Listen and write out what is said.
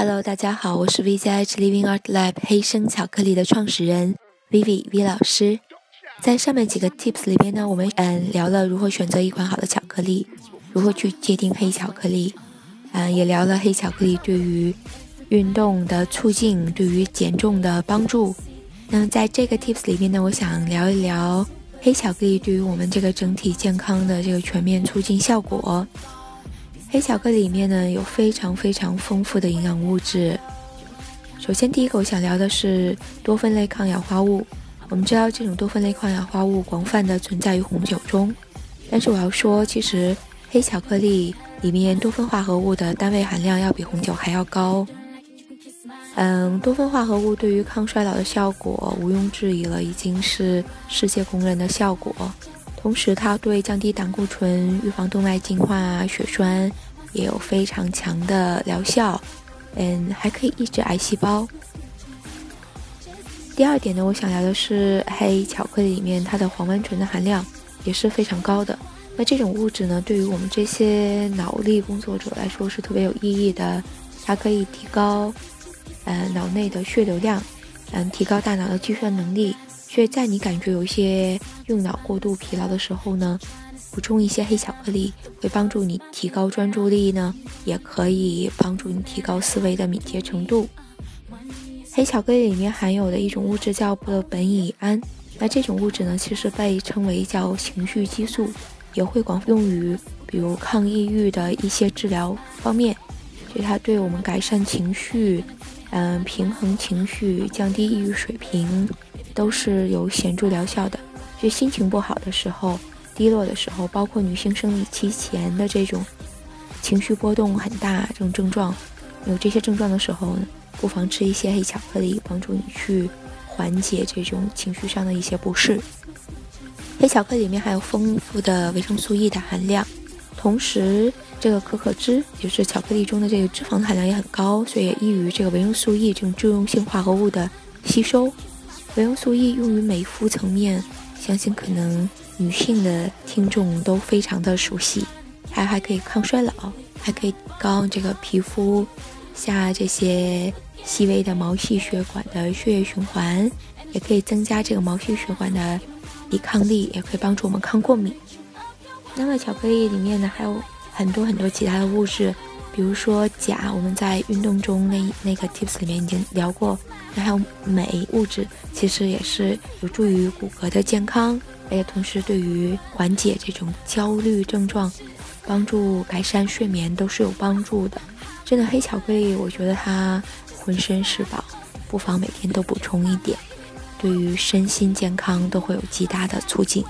Hello，大家好，我是 VZH Living Art Lab 黑生巧克力的创始人 Vivi V 老师。在上面几个 Tips 里边呢，我们嗯聊了如何选择一款好的巧克力，如何去界定黑巧克力，嗯也聊了黑巧克力对于运动的促进，对于减重的帮助。那在这个 Tips 里边呢，我想聊一聊黑巧克力对于我们这个整体健康的这个全面促进效果。黑巧克力里面呢有非常非常丰富的营养物质。首先，第一个我想聊的是多酚类抗氧化物。我们知道这种多酚类抗氧化物广泛的存在于红酒中，但是我要说，其实黑巧克力里面多酚化合物的单位含量要比红酒还要高。嗯，多酚化合物对于抗衰老的效果毋庸置疑了，已经是世界公认的效果。同时，它对降低胆固醇、预防动脉硬化、血栓也有非常强的疗效。嗯，还可以抑制癌细胞。第二点呢，我想聊的是黑巧克力里面它的黄烷醇的含量也是非常高的。那这种物质呢，对于我们这些脑力工作者来说是特别有意义的。它可以提高呃脑内的血流量，嗯，提高大脑的计算能力。所以在你感觉有一些用脑过度疲劳的时候呢，补充一些黑巧克力会帮助你提高专注力呢，也可以帮助你提高思维的敏捷程度。黑巧克力里面含有的一种物质叫布苯乙胺，那这种物质呢，其实被称为叫情绪激素，也会广用于比如抗抑郁的一些治疗方面，所以它对我们改善情绪，嗯，平衡情绪，降低抑郁水平。都是有显著疗效的。就心情不好的时候、低落的时候，包括女性生理期前的这种情绪波动很大这种症状，有这些症状的时候呢，不妨吃一些黑巧克力，帮助你去缓解这种情绪上的一些不适。黑巧克力里面含有丰富的维生素 E 的含量，同时这个可可脂就是巧克力中的这个脂肪的含量也很高，所以也易于这个维生素 E 这种助溶性化合物的吸收。维生素 E 用于美肤层面，相信可能女性的听众都非常的熟悉。它还可以抗衰老，还可以高这个皮肤下这些细微的毛细血管的血液循环，也可以增加这个毛细血管的抵抗力，也可以帮助我们抗过敏。那么巧克力里面呢，还有很多很多其他的物质。比如说钾，我们在运动中那那个 tips 里面已经聊过，那还有镁物质，其实也是有助于骨骼的健康，而且同时对于缓解这种焦虑症状，帮助改善睡眠都是有帮助的。真的黑巧克力，我觉得它浑身是宝，不妨每天都补充一点，对于身心健康都会有极大的促进。